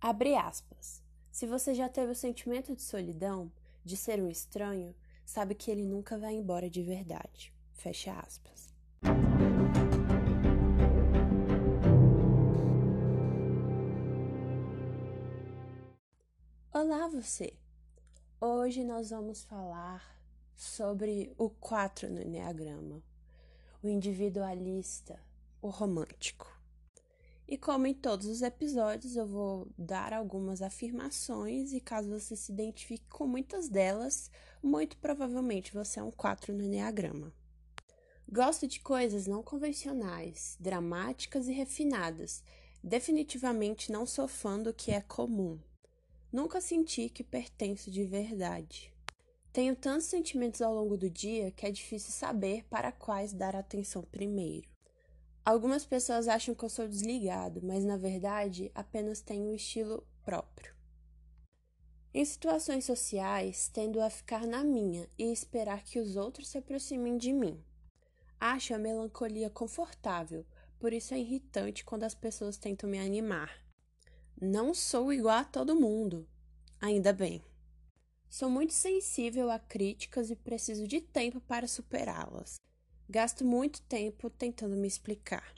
Abre aspas. Se você já teve o sentimento de solidão, de ser um estranho, sabe que ele nunca vai embora de verdade. Fecha aspas. Olá, você! Hoje nós vamos falar sobre o 4 no Enneagrama, o individualista, o romântico. E como em todos os episódios, eu vou dar algumas afirmações e caso você se identifique com muitas delas, muito provavelmente você é um 4 no Enneagrama. Gosto de coisas não convencionais, dramáticas e refinadas. Definitivamente não sou fã do que é comum. Nunca senti que pertenço de verdade. Tenho tantos sentimentos ao longo do dia que é difícil saber para quais dar atenção primeiro. Algumas pessoas acham que eu sou desligado, mas na verdade apenas tenho um estilo próprio. Em situações sociais, tendo a ficar na minha e esperar que os outros se aproximem de mim. Acho a melancolia confortável, por isso é irritante quando as pessoas tentam me animar. Não sou igual a todo mundo, ainda bem. Sou muito sensível a críticas e preciso de tempo para superá-las. Gasto muito tempo tentando me explicar.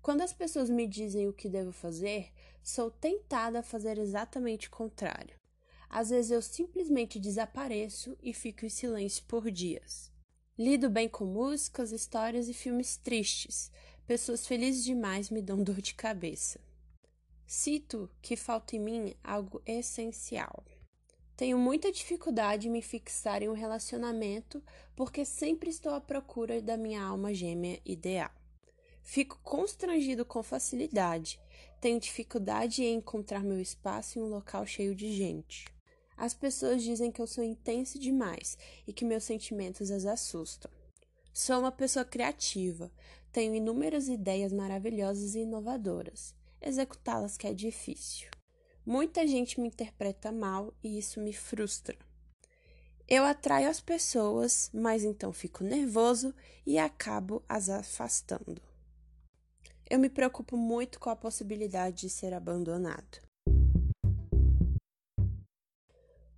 Quando as pessoas me dizem o que devo fazer, sou tentada a fazer exatamente o contrário. Às vezes eu simplesmente desapareço e fico em silêncio por dias. Lido bem com músicas, histórias e filmes tristes. Pessoas felizes demais me dão dor de cabeça. Cito que falta em mim algo essencial. Tenho muita dificuldade em me fixar em um relacionamento porque sempre estou à procura da minha alma gêmea ideal. Fico constrangido com facilidade. Tenho dificuldade em encontrar meu espaço em um local cheio de gente. As pessoas dizem que eu sou intenso demais e que meus sentimentos as assustam. Sou uma pessoa criativa, tenho inúmeras ideias maravilhosas e inovadoras. Executá-las que é difícil. Muita gente me interpreta mal e isso me frustra. Eu atraio as pessoas, mas então fico nervoso e acabo as afastando. Eu me preocupo muito com a possibilidade de ser abandonado.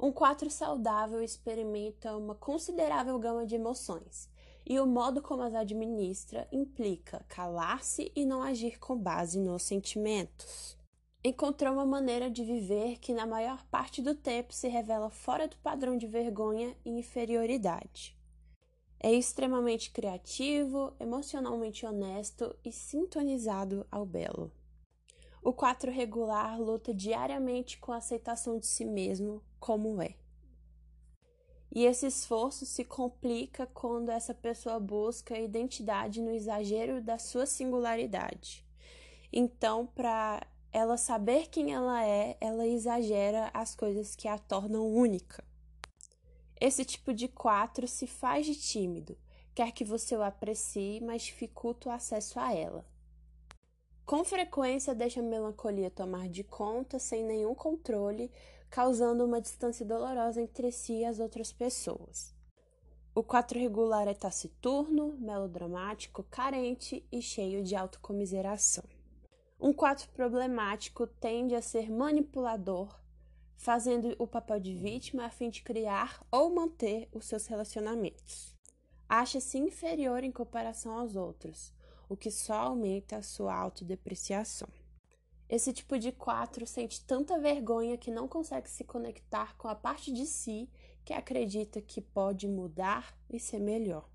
Um 4 saudável experimenta uma considerável gama de emoções, e o modo como as administra implica calar-se e não agir com base nos sentimentos encontrou uma maneira de viver que, na maior parte do tempo, se revela fora do padrão de vergonha e inferioridade. É extremamente criativo, emocionalmente honesto e sintonizado ao belo. O 4 regular luta diariamente com a aceitação de si mesmo como é. E esse esforço se complica quando essa pessoa busca identidade no exagero da sua singularidade. Então, para ela saber quem ela é, ela exagera as coisas que a tornam única. Esse tipo de quatro se faz de tímido, quer que você o aprecie, mas dificulta o acesso a ela. Com frequência deixa a melancolia tomar de conta sem nenhum controle, causando uma distância dolorosa entre si e as outras pessoas. O quatro regular é taciturno, melodramático, carente e cheio de autocomiseração. Um 4 problemático tende a ser manipulador, fazendo o papel de vítima a fim de criar ou manter os seus relacionamentos. Acha-se inferior em comparação aos outros, o que só aumenta a sua autodepreciação. Esse tipo de 4 sente tanta vergonha que não consegue se conectar com a parte de si que acredita que pode mudar e ser melhor.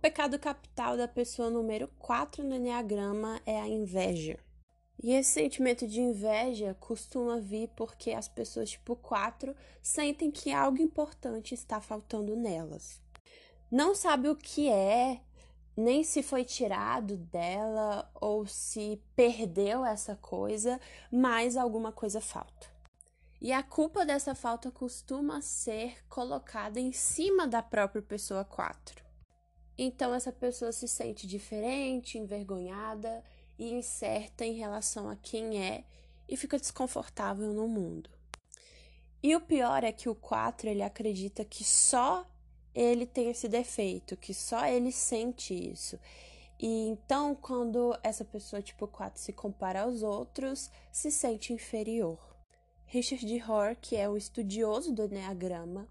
Pecado capital da pessoa número 4 no Enneagrama é a inveja. E esse sentimento de inveja costuma vir porque as pessoas tipo 4 sentem que algo importante está faltando nelas. Não sabe o que é, nem se foi tirado dela ou se perdeu essa coisa, mas alguma coisa falta. E a culpa dessa falta costuma ser colocada em cima da própria pessoa 4. Então essa pessoa se sente diferente, envergonhada e incerta em relação a quem é e fica desconfortável no mundo. E o pior é que o 4 ele acredita que só ele tem esse defeito, que só ele sente isso. E então, quando essa pessoa tipo 4 se compara aos outros, se sente inferior. Richard Rohr, que é um estudioso do Enneagrama,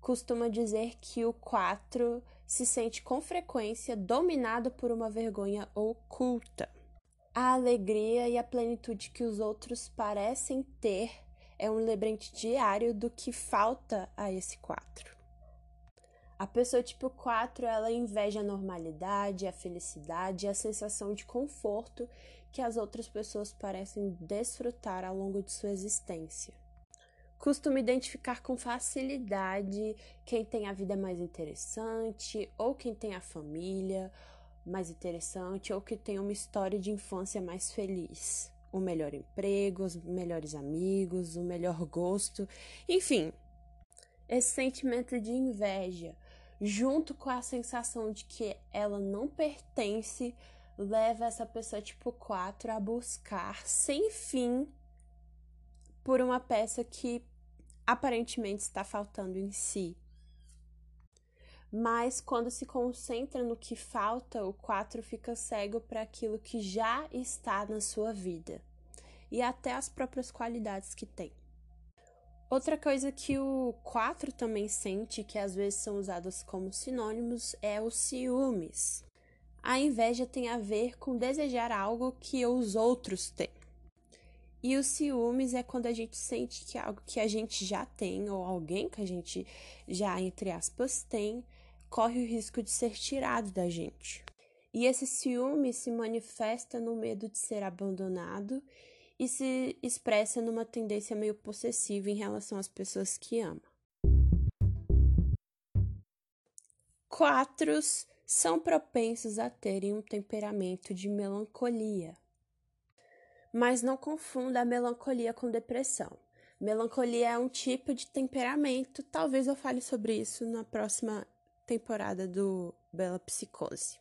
costuma dizer que o 4 se sente com frequência dominado por uma vergonha oculta. A alegria e a plenitude que os outros parecem ter é um lembrete diário do que falta a esse 4. A pessoa tipo 4, ela inveja a normalidade, a felicidade a sensação de conforto que as outras pessoas parecem desfrutar ao longo de sua existência. Costuma identificar com facilidade quem tem a vida mais interessante, ou quem tem a família mais interessante, ou que tem uma história de infância mais feliz. O melhor emprego, os melhores amigos, o melhor gosto, enfim. Esse sentimento de inveja junto com a sensação de que ela não pertence, leva essa pessoa tipo 4 a buscar sem fim por uma peça que aparentemente está faltando em si. Mas quando se concentra no que falta, o 4 fica cego para aquilo que já está na sua vida e até as próprias qualidades que tem. Outra coisa que o 4 também sente, que às vezes são usados como sinônimos, é o ciúmes. A inveja tem a ver com desejar algo que os outros têm. E o ciúmes é quando a gente sente que algo que a gente já tem, ou alguém que a gente já, entre aspas, tem, corre o risco de ser tirado da gente. E esse ciúme se manifesta no medo de ser abandonado e se expressa numa tendência meio possessiva em relação às pessoas que ama. Quatros são propensos a terem um temperamento de melancolia. Mas não confunda a melancolia com depressão. Melancolia é um tipo de temperamento, talvez eu fale sobre isso na próxima temporada do Bela Psicose.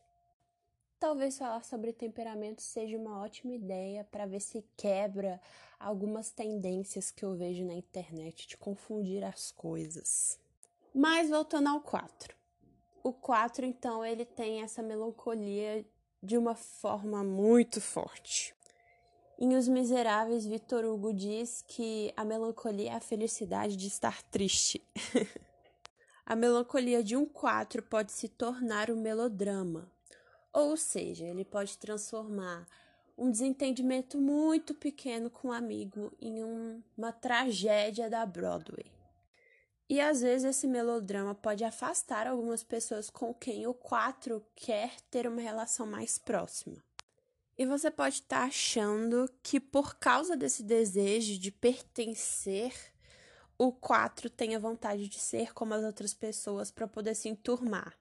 Talvez falar sobre temperamento seja uma ótima ideia para ver se quebra algumas tendências que eu vejo na internet de confundir as coisas. Mas voltando ao 4. O 4, então, ele tem essa melancolia de uma forma muito forte. Em Os Miseráveis, Victor Hugo diz que a melancolia é a felicidade de estar triste. a melancolia de um 4 pode se tornar um melodrama ou seja, ele pode transformar um desentendimento muito pequeno com um amigo em um, uma tragédia da Broadway. E às vezes esse melodrama pode afastar algumas pessoas com quem o 4 quer ter uma relação mais próxima. E você pode estar tá achando que por causa desse desejo de pertencer, o 4 tem a vontade de ser como as outras pessoas para poder se enturmar.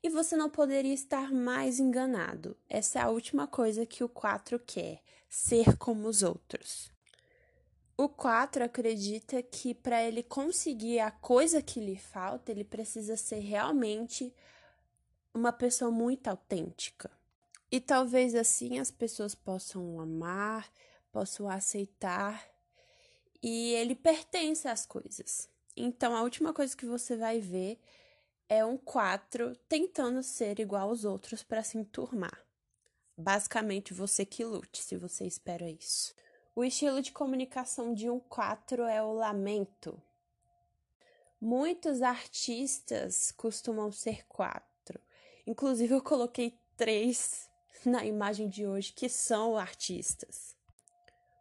E você não poderia estar mais enganado. Essa é a última coisa que o 4 quer: ser como os outros. O 4 acredita que para ele conseguir a coisa que lhe falta, ele precisa ser realmente uma pessoa muito autêntica. E talvez assim as pessoas possam amar, possam aceitar e ele pertence às coisas. Então a última coisa que você vai ver é um 4 tentando ser igual aos outros para se enturmar. Basicamente, você que lute se você espera isso. O estilo de comunicação de um 4 é o lamento. Muitos artistas costumam ser 4. Inclusive, eu coloquei três na imagem de hoje que são artistas.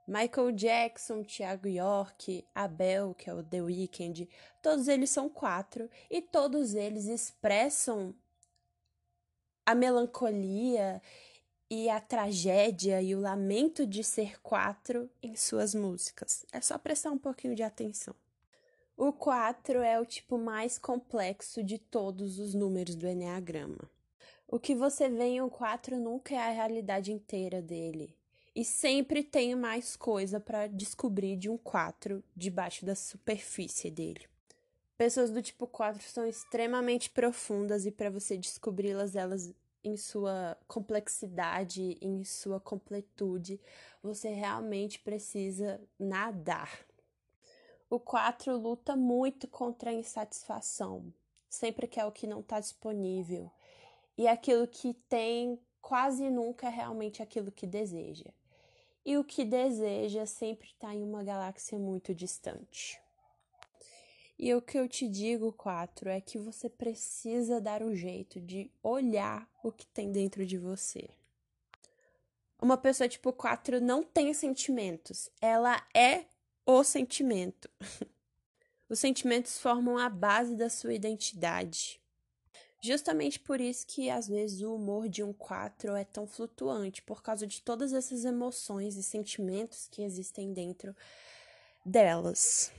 Michael Jackson, Thiago York, Abel, que é o The Weeknd, todos eles são quatro e todos eles expressam a melancolia e a tragédia e o lamento de ser quatro em suas músicas. É só prestar um pouquinho de atenção. O 4 é o tipo mais complexo de todos os números do Enneagrama. O que você vê em um 4 nunca é a realidade inteira dele. E sempre tem mais coisa para descobrir de um 4 debaixo da superfície dele. Pessoas do tipo 4 são extremamente profundas e para você descobri-las elas em sua complexidade, em sua completude, você realmente precisa nadar. O 4 luta muito contra a insatisfação, sempre quer o que não está disponível. E aquilo que tem quase nunca é realmente aquilo que deseja. E o que deseja sempre está em uma galáxia muito distante. E o que eu te digo, quatro, é que você precisa dar um jeito de olhar o que tem dentro de você. Uma pessoa tipo 4 não tem sentimentos, ela é o sentimento. Os sentimentos formam a base da sua identidade. Justamente por isso que às vezes o humor de um 4 é tão flutuante, por causa de todas essas emoções e sentimentos que existem dentro delas.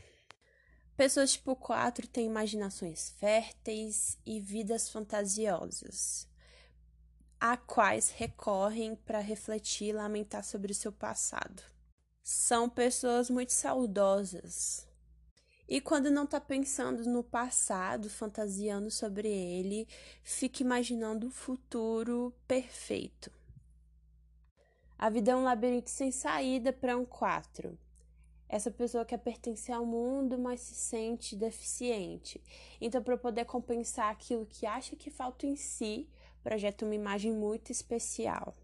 Pessoas tipo 4 têm imaginações férteis e vidas fantasiosas a quais recorrem para refletir e lamentar sobre o seu passado. São pessoas muito saudosas. E quando não está pensando no passado, fantasiando sobre ele, fica imaginando o futuro perfeito. A vida é um labirinto sem saída para um quatro. Essa pessoa quer pertencer ao mundo, mas se sente deficiente. Então, para poder compensar aquilo que acha que falta em si, projeta uma imagem muito especial.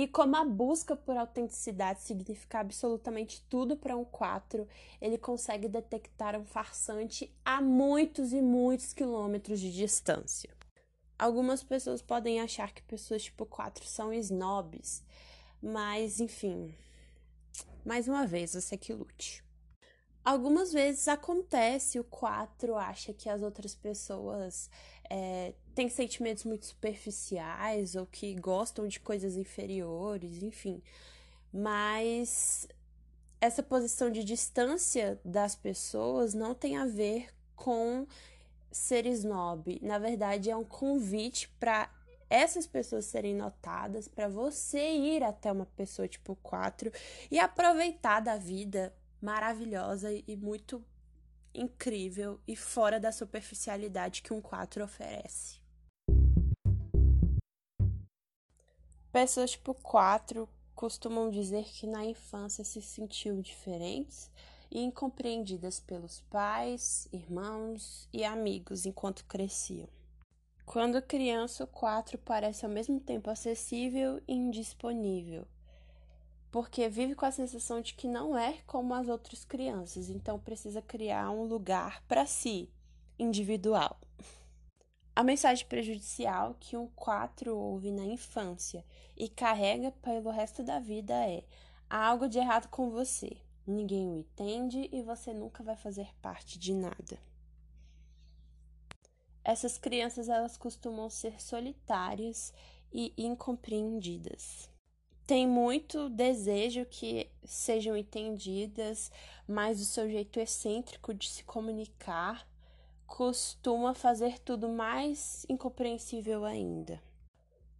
E como a busca por autenticidade significa absolutamente tudo para um 4, ele consegue detectar um farsante a muitos e muitos quilômetros de distância. Algumas pessoas podem achar que pessoas tipo 4 são snobs, mas enfim, mais uma vez, você que lute. Algumas vezes acontece, o 4 acha que as outras pessoas é, têm sentimentos muito superficiais ou que gostam de coisas inferiores, enfim. Mas essa posição de distância das pessoas não tem a ver com ser snob. Na verdade, é um convite para essas pessoas serem notadas, para você ir até uma pessoa tipo 4 e aproveitar da vida maravilhosa e muito incrível e fora da superficialidade que um 4 oferece. Pessoas tipo 4 costumam dizer que na infância se sentiam diferentes e incompreendidas pelos pais, irmãos e amigos enquanto cresciam. Quando criança, o 4 parece ao mesmo tempo acessível e indisponível porque vive com a sensação de que não é como as outras crianças, então precisa criar um lugar para si, individual. A mensagem prejudicial que um 4 ouve na infância e carrega pelo resto da vida é: há algo de errado com você, ninguém o entende e você nunca vai fazer parte de nada. Essas crianças elas costumam ser solitárias e incompreendidas tem muito desejo que sejam entendidas, mas o seu jeito excêntrico de se comunicar costuma fazer tudo mais incompreensível ainda.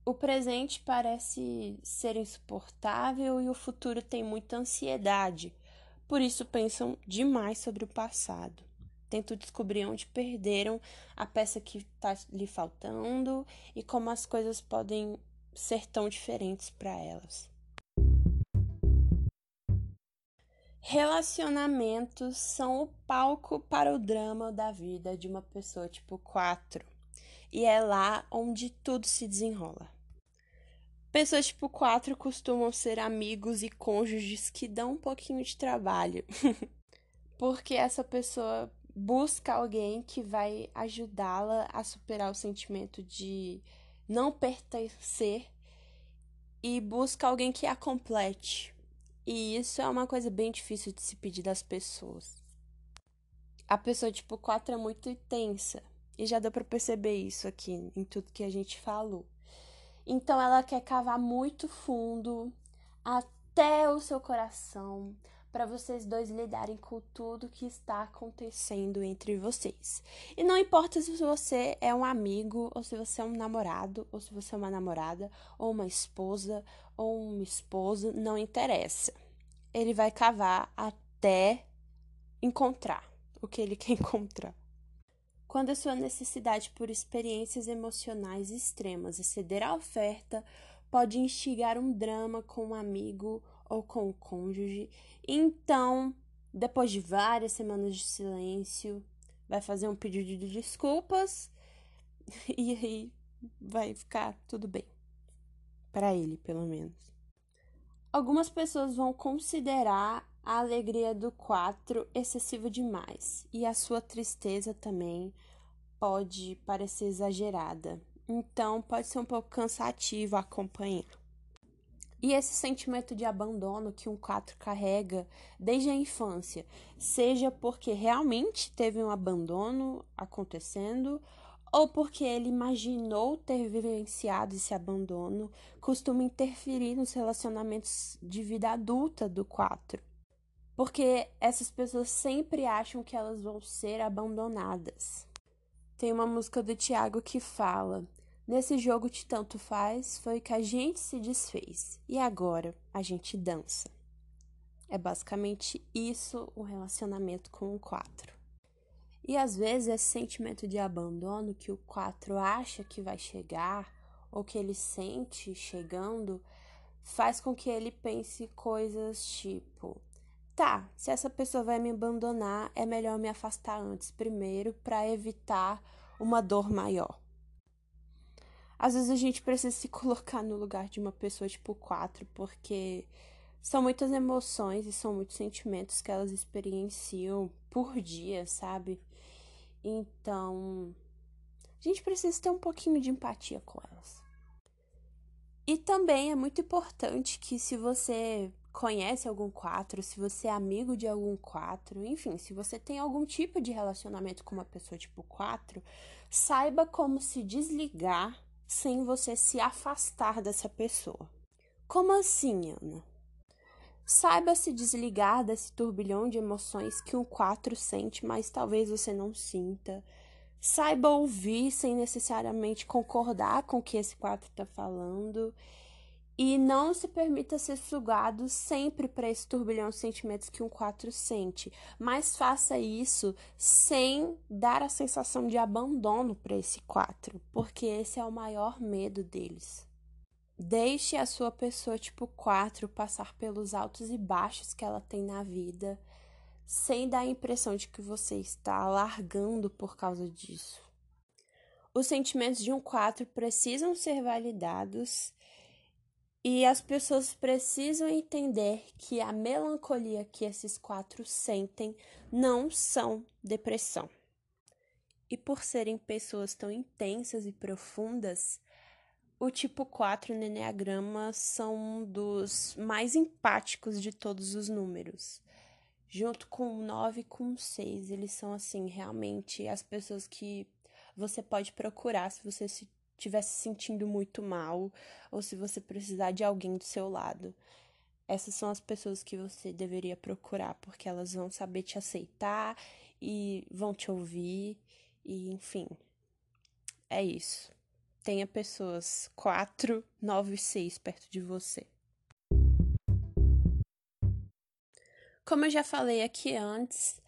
O presente parece ser insuportável e o futuro tem muita ansiedade, por isso pensam demais sobre o passado. Tentam descobrir onde perderam a peça que está lhe faltando e como as coisas podem ser tão diferentes para elas. Relacionamentos são o palco para o drama da vida de uma pessoa tipo 4. E é lá onde tudo se desenrola. Pessoas tipo 4 costumam ser amigos e cônjuges que dão um pouquinho de trabalho. Porque essa pessoa busca alguém que vai ajudá-la a superar o sentimento de não pertencer e busca alguém que a complete. E isso é uma coisa bem difícil de se pedir das pessoas. A pessoa tipo 4 é muito intensa. E já deu para perceber isso aqui em tudo que a gente falou. Então ela quer cavar muito fundo até o seu coração, para vocês dois lidarem com tudo que está acontecendo entre vocês. E não importa se você é um amigo, ou se você é um namorado, ou se você é uma namorada, ou uma esposa, ou uma esposa, não interessa. Ele vai cavar até encontrar o que ele quer encontrar. Quando a sua necessidade por experiências emocionais extremas exceder a oferta, pode instigar um drama com um amigo ou com o cônjuge. Então, depois de várias semanas de silêncio, vai fazer um pedido de desculpas e aí vai ficar tudo bem. para ele, pelo menos. Algumas pessoas vão considerar a alegria do 4 excessiva demais e a sua tristeza também pode parecer exagerada. Então, pode ser um pouco cansativo acompanhar. E esse sentimento de abandono que um 4 carrega desde a infância, seja porque realmente teve um abandono acontecendo, ou porque ele imaginou ter vivenciado esse abandono, costuma interferir nos relacionamentos de vida adulta do 4. Porque essas pessoas sempre acham que elas vão ser abandonadas. Tem uma música do Tiago que fala: Nesse jogo de tanto faz, foi que a gente se desfez. E agora a gente dança. É basicamente isso o relacionamento com o 4. E às vezes esse sentimento de abandono que o 4 acha que vai chegar, ou que ele sente chegando, faz com que ele pense coisas tipo: tá, se essa pessoa vai me abandonar, é melhor me afastar antes primeiro para evitar uma dor maior. Às vezes a gente precisa se colocar no lugar de uma pessoa tipo 4, porque são muitas emoções e são muitos sentimentos que elas experienciam por dia, sabe? Então, a gente precisa ter um pouquinho de empatia com elas. E também é muito importante que se você conhece algum 4, se você é amigo de algum 4, enfim, se você tem algum tipo de relacionamento com uma pessoa tipo 4, saiba como se desligar sem você se afastar dessa pessoa. Como assim, Ana? Saiba se desligar desse turbilhão de emoções que um 4 sente, mas talvez você não sinta. Saiba ouvir sem necessariamente concordar com o que esse 4 está falando e não se permita ser sugado sempre para esse turbilhão de sentimentos que um 4 sente, mas faça isso sem dar a sensação de abandono para esse 4, porque esse é o maior medo deles. Deixe a sua pessoa tipo 4 passar pelos altos e baixos que ela tem na vida, sem dar a impressão de que você está largando por causa disso. Os sentimentos de um 4 precisam ser validados e as pessoas precisam entender que a melancolia que esses quatro sentem não são depressão. E por serem pessoas tão intensas e profundas, o tipo 4 no Enneagrama são um dos mais empáticos de todos os números. Junto com o 9 e com o 6, eles são assim, realmente as pessoas que você pode procurar se você se estiver se sentindo muito mal ou se você precisar de alguém do seu lado. Essas são as pessoas que você deveria procurar, porque elas vão saber te aceitar e vão te ouvir, e enfim. É isso. Tenha pessoas 4, 9 e 6 perto de você. Como eu já falei aqui antes,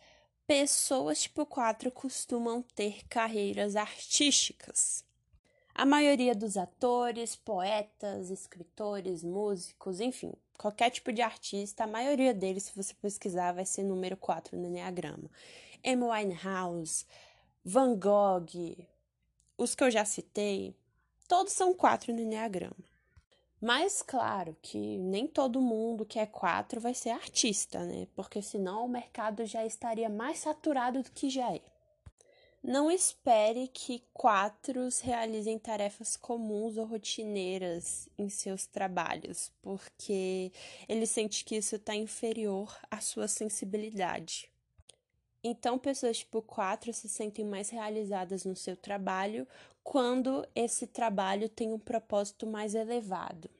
pessoas tipo 4 costumam ter carreiras artísticas. A maioria dos atores, poetas, escritores, músicos, enfim, qualquer tipo de artista, a maioria deles, se você pesquisar, vai ser número 4 no Enneagrama. Amy Winehouse, Van Gogh, os que eu já citei, todos são 4 no Enneagrama. Mas claro que nem todo mundo que é 4 vai ser artista, né? Porque senão o mercado já estaria mais saturado do que já é. Não espere que quatros realizem tarefas comuns ou rotineiras em seus trabalhos, porque ele sente que isso está inferior à sua sensibilidade. Então, pessoas tipo 4 se sentem mais realizadas no seu trabalho quando esse trabalho tem um propósito mais elevado.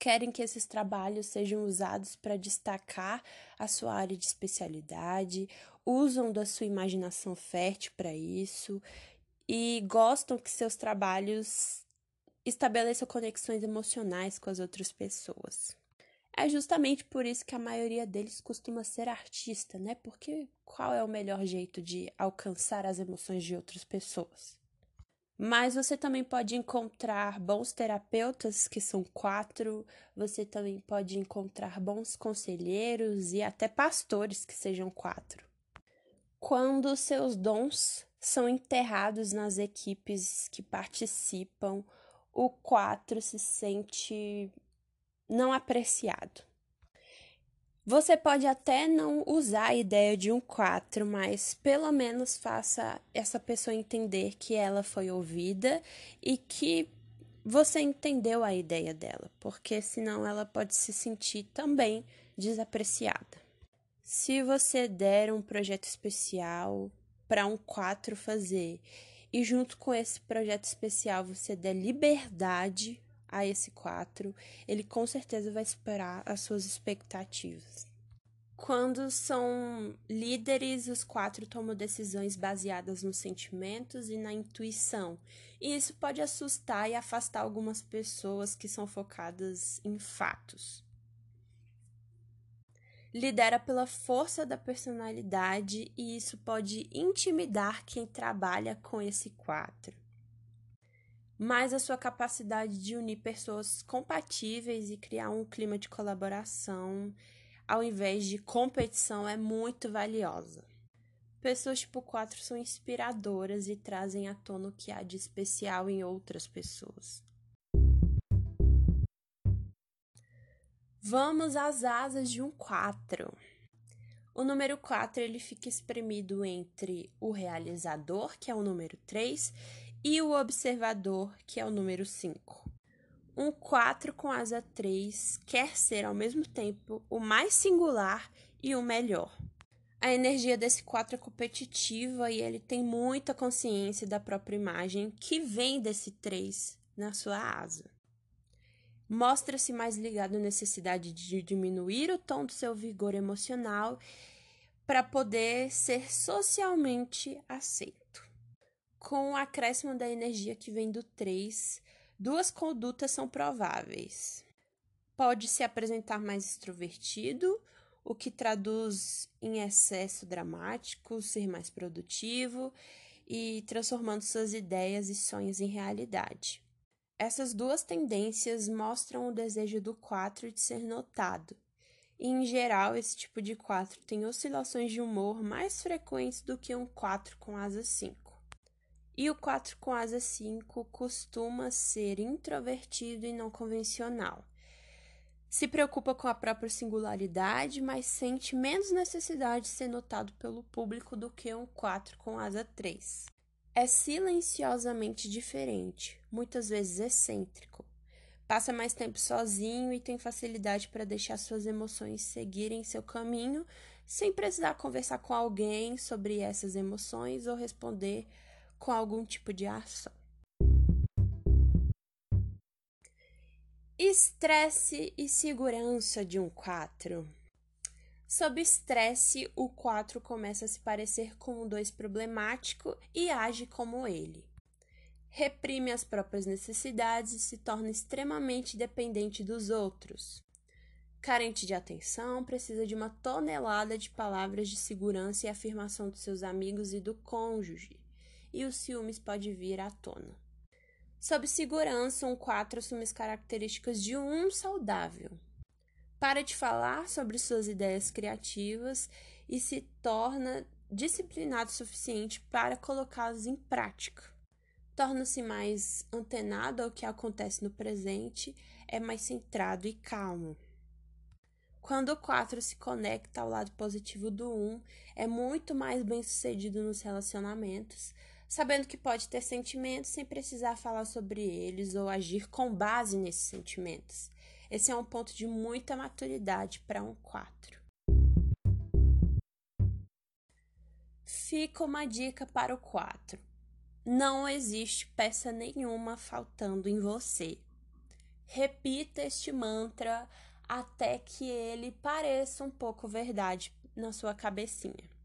Querem que esses trabalhos sejam usados para destacar a sua área de especialidade usam da sua imaginação fértil para isso e gostam que seus trabalhos estabeleçam conexões emocionais com as outras pessoas. É justamente por isso que a maioria deles costuma ser artista, né? Porque qual é o melhor jeito de alcançar as emoções de outras pessoas? Mas você também pode encontrar bons terapeutas, que são quatro, você também pode encontrar bons conselheiros e até pastores que sejam quatro quando seus dons são enterrados nas equipes que participam o 4 se sente não apreciado. Você pode até não usar a ideia de um 4, mas pelo menos faça essa pessoa entender que ela foi ouvida e que você entendeu a ideia dela, porque senão ela pode se sentir também desapreciada. Se você der um projeto especial para um 4 fazer e junto com esse projeto especial você der liberdade a esse 4, ele com certeza vai esperar as suas expectativas. Quando são líderes, os quatro tomam decisões baseadas nos sentimentos e na intuição. E isso pode assustar e afastar algumas pessoas que são focadas em fatos. Lidera pela força da personalidade e isso pode intimidar quem trabalha com esse quatro mas a sua capacidade de unir pessoas compatíveis e criar um clima de colaboração ao invés de competição é muito valiosa. Pessoas tipo 4 são inspiradoras e trazem à tona o que há de especial em outras pessoas. Vamos às asas de um 4. O número 4 ele fica espremido entre o realizador, que é o número 3, e o observador, que é o número 5. Um 4 com asa 3 quer ser ao mesmo tempo o mais singular e o melhor. A energia desse 4 é competitiva e ele tem muita consciência da própria imagem que vem desse 3 na sua asa. Mostra-se mais ligado à necessidade de diminuir o tom do seu vigor emocional para poder ser socialmente aceito. Com o acréscimo da energia que vem do 3, duas condutas são prováveis. Pode se apresentar mais extrovertido, o que traduz em excesso dramático, ser mais produtivo e transformando suas ideias e sonhos em realidade. Essas duas tendências mostram o desejo do 4 de ser notado. E, em geral, esse tipo de 4 tem oscilações de humor mais frequentes do que um 4 com asa 5. E o 4 com asa 5 costuma ser introvertido e não convencional. Se preocupa com a própria singularidade, mas sente menos necessidade de ser notado pelo público do que um 4 com asa 3. É silenciosamente diferente, muitas vezes excêntrico. Passa mais tempo sozinho e tem facilidade para deixar suas emoções seguirem seu caminho sem precisar conversar com alguém sobre essas emoções ou responder com algum tipo de ação. Estresse e segurança de um 4. Sob estresse, o 4 começa a se parecer com um 2 problemático e age como ele. Reprime as próprias necessidades e se torna extremamente dependente dos outros. Carente de atenção, precisa de uma tonelada de palavras de segurança e afirmação dos seus amigos e do cônjuge e os ciúmes pode vir à tona. Sob segurança, um 4 assume as características de um saudável. Para de falar sobre suas ideias criativas e se torna disciplinado o suficiente para colocá-las em prática. Torna-se mais antenado ao que acontece no presente, é mais centrado e calmo. Quando o 4 se conecta ao lado positivo do 1, é muito mais bem sucedido nos relacionamentos, sabendo que pode ter sentimentos sem precisar falar sobre eles ou agir com base nesses sentimentos. Esse é um ponto de muita maturidade para um 4. Fica uma dica para o 4. Não existe peça nenhuma faltando em você. Repita este mantra até que ele pareça um pouco verdade na sua cabecinha.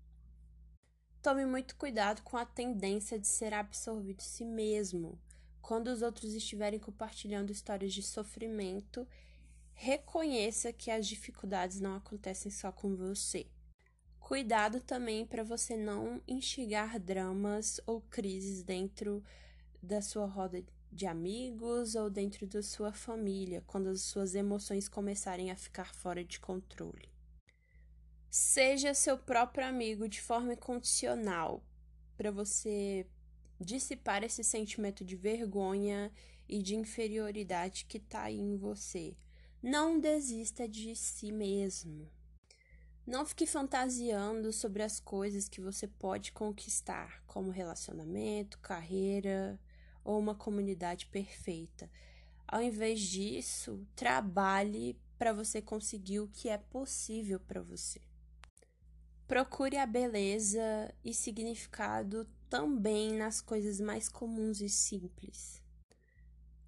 Tome muito cuidado com a tendência de ser absorvido em si mesmo. Quando os outros estiverem compartilhando histórias de sofrimento, reconheça que as dificuldades não acontecem só com você. Cuidado também para você não instigar dramas ou crises dentro da sua roda de amigos ou dentro da sua família, quando as suas emoções começarem a ficar fora de controle. Seja seu próprio amigo de forma incondicional, para você dissipar esse sentimento de vergonha e de inferioridade que está aí em você. Não desista de si mesmo. Não fique fantasiando sobre as coisas que você pode conquistar, como relacionamento, carreira ou uma comunidade perfeita. Ao invés disso, trabalhe para você conseguir o que é possível para você. Procure a beleza e significado também nas coisas mais comuns e simples.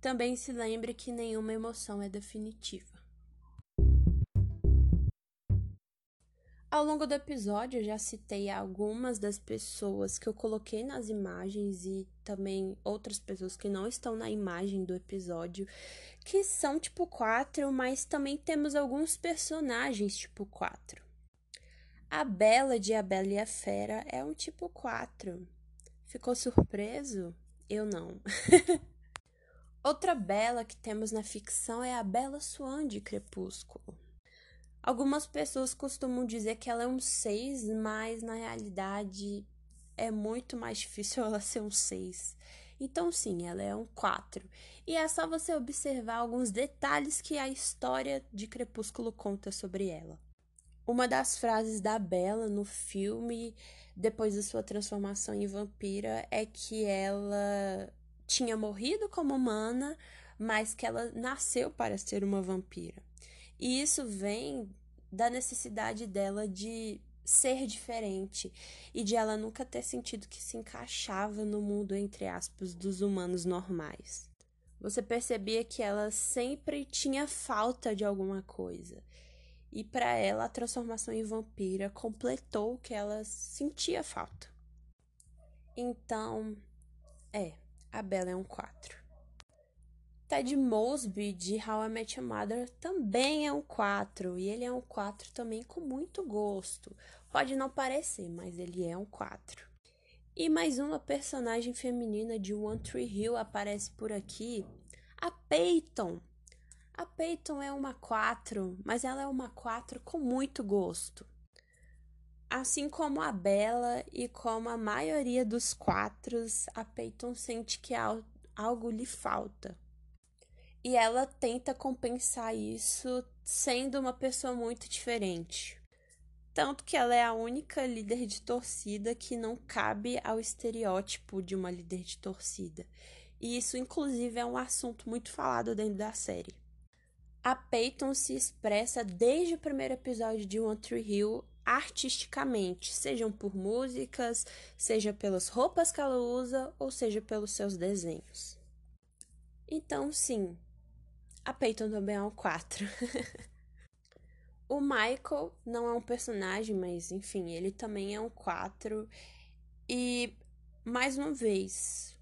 Também se lembre que nenhuma emoção é definitiva. Ao longo do episódio, eu já citei algumas das pessoas que eu coloquei nas imagens e também outras pessoas que não estão na imagem do episódio, que são tipo 4, mas também temos alguns personagens tipo 4. A Bela de A Bela e a Fera é um tipo 4. Ficou surpreso? Eu não. Outra Bela que temos na ficção é a Bela Swan de Crepúsculo. Algumas pessoas costumam dizer que ela é um 6, mas na realidade é muito mais difícil ela ser um 6. Então, sim, ela é um 4. E é só você observar alguns detalhes que a história de Crepúsculo conta sobre ela. Uma das frases da Bella no filme, depois da sua transformação em vampira, é que ela tinha morrido como humana, mas que ela nasceu para ser uma vampira. E isso vem da necessidade dela de ser diferente e de ela nunca ter sentido que se encaixava no mundo, entre aspas, dos humanos normais. Você percebia que ela sempre tinha falta de alguma coisa. E para ela, a transformação em vampira completou o que ela sentia falta. Então, é, a Bella é um 4. Ted Mosby de How I Met Your Mother também é um 4 e ele é um 4 também com muito gosto. Pode não parecer, mas ele é um 4. E mais uma personagem feminina de One Tree Hill aparece por aqui, a Peyton. A Peyton é uma 4, mas ela é uma 4 com muito gosto. Assim como a Bella e como a maioria dos quatros, a Peyton sente que algo lhe falta e ela tenta compensar isso sendo uma pessoa muito diferente. Tanto que ela é a única líder de torcida que não cabe ao estereótipo de uma líder de torcida. E isso, inclusive, é um assunto muito falado dentro da série. A Peyton se expressa desde o primeiro episódio de One Tree Hill artisticamente, sejam por músicas, seja pelas roupas que ela usa, ou seja pelos seus desenhos. Então, sim, a Peyton também é um 4. o Michael não é um personagem, mas enfim, ele também é um 4. E, mais uma vez,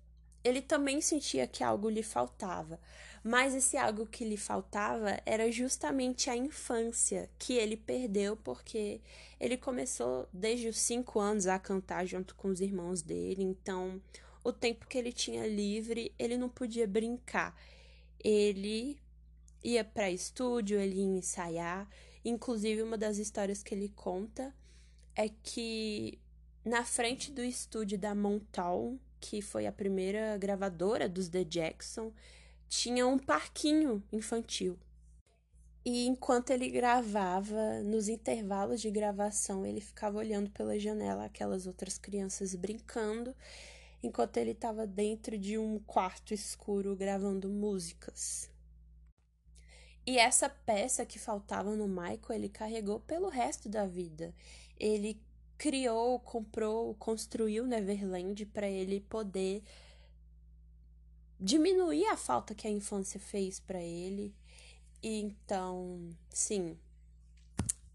ele também sentia que algo lhe faltava. Mas esse algo que lhe faltava era justamente a infância que ele perdeu porque ele começou desde os 5 anos a cantar junto com os irmãos dele. Então, o tempo que ele tinha livre, ele não podia brincar. Ele ia para estúdio, ele ia ensaiar. Inclusive, uma das histórias que ele conta é que na frente do estúdio da Montal, que foi a primeira gravadora dos The Jackson, tinha um parquinho infantil. E enquanto ele gravava, nos intervalos de gravação, ele ficava olhando pela janela aquelas outras crianças brincando, enquanto ele estava dentro de um quarto escuro gravando músicas. E essa peça que faltava no Michael, ele carregou pelo resto da vida. Ele criou, comprou, construiu Neverland para ele poder diminuir a falta que a infância fez para ele. E então, sim,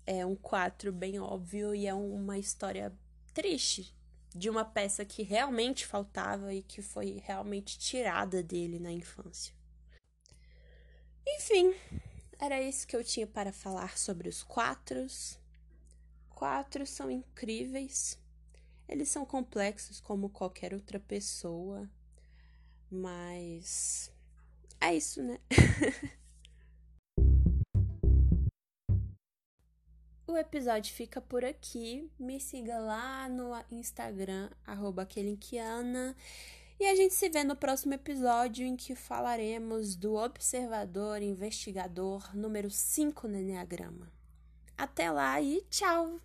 é um quatro bem óbvio e é uma história triste de uma peça que realmente faltava e que foi realmente tirada dele na infância. Enfim, era isso que eu tinha para falar sobre os quatros. Quatro são incríveis. Eles são complexos como qualquer outra pessoa, mas é isso, né? o episódio fica por aqui. Me siga lá no Instagram, arroba E a gente se vê no próximo episódio em que falaremos do observador investigador número 5 no Enneagrama. Até lá e tchau!